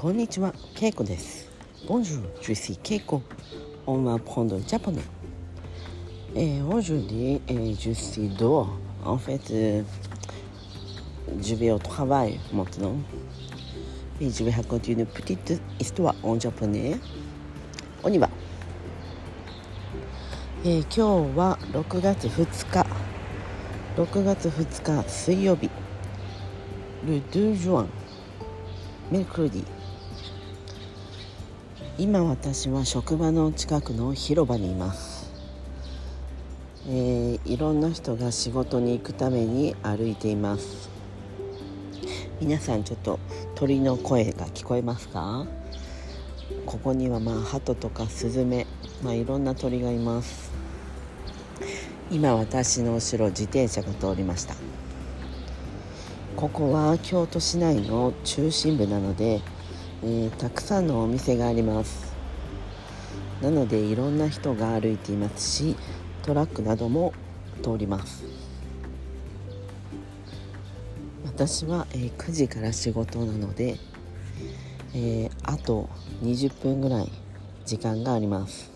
こんにちは、ケイコです。Bonjour, je suis Keiko. On va prendre le japonais. Et aujourd'hui, je suis dehors. En fait, je vais au travail maintenant. Et je vais raconter une petite histoire en japonais. On y va. えー今日は6月2日6月2日水曜日 Le 2 juin mercredi 今私は職場の近くの広場にいます、えーいろんな人が仕事に行くために歩いています。皆さんちょっと鳥の声が聞こえますか？ここにはまあ鳩とかスズメ、まあ、いろんな鳥がいます。今私の後ろ自転車が通りました。ここは京都市内の中心部なので、えーたくさんのお店があります。なのでいろんな人が歩いていますしトラックなども通ります。私は、えー9時から仕事なので、えーあと20分ぐらい時間があります。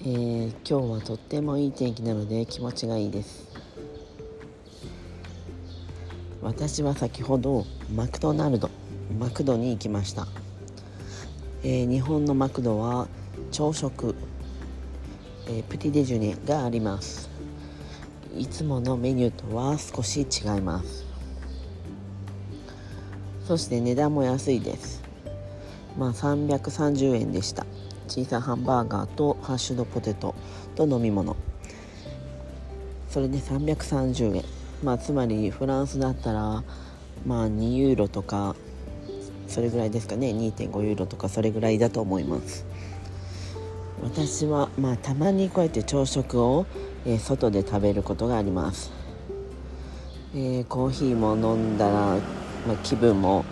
えー今日はとってもいい天気なので気持ちがいいです。私は先ほどマクドナルドマクドに行きました、えー日本のマクドは朝食、えープティデジュネがあります。いつものメニューとは少し違います。そして値段も安いです。まあ330円でした。小さいハンバーガーとハッシュドポテトと飲み物。それで330円。まあつまりフランスだったらまあ2ユーロとかそれぐらいですかね。2.5ユーロとかそれぐらいだと思います。私はまあたまにこうやって朝食を、えー外で食べることがあります、えーコーヒーも飲んだら、まあ、気分も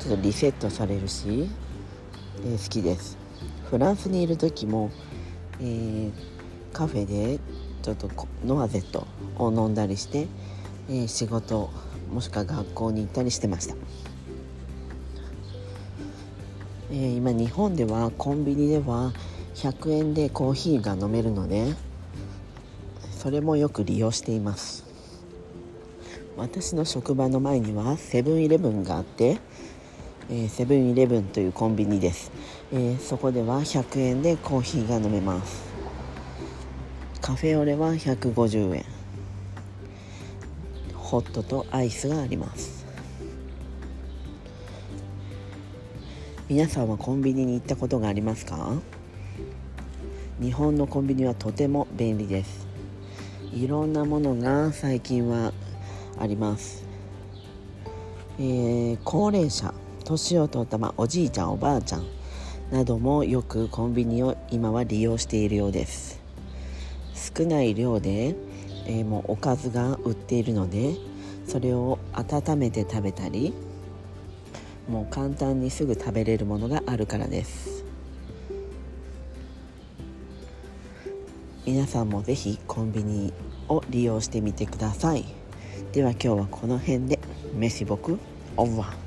ちょっとリセットされるし、えー好きです。フランスにいる時も、えカフェでちょっとノアゼットを飲んだりして、え仕事もしくは学校に行ったりしてました、えー今日本ではコンビニでは100円でコーヒーが飲めるのでそれもよく利用しています。私の職場の前にはセブンイレブンがあってセブンイレブンというコンビニです、えーそこでは100円でコーヒーが飲めます。カフェオレは150円ホットとアイスがあります。皆さんはコンビニに行ったことがありますか？日本のコンビニはとても便利です。いろんなものが最近はあります。えー高齢者年を取った、ま、おじいちゃんおばあちゃんなどもよくコンビニを今は利用しているようです。少ない量で、えーもうおかずが売っているのでそれを温めて食べたりもう簡単にすぐ食べれるものがあるからです。皆さんもぜひコンビニを利用してみてください。では今日はこの辺で。メシボクオーバー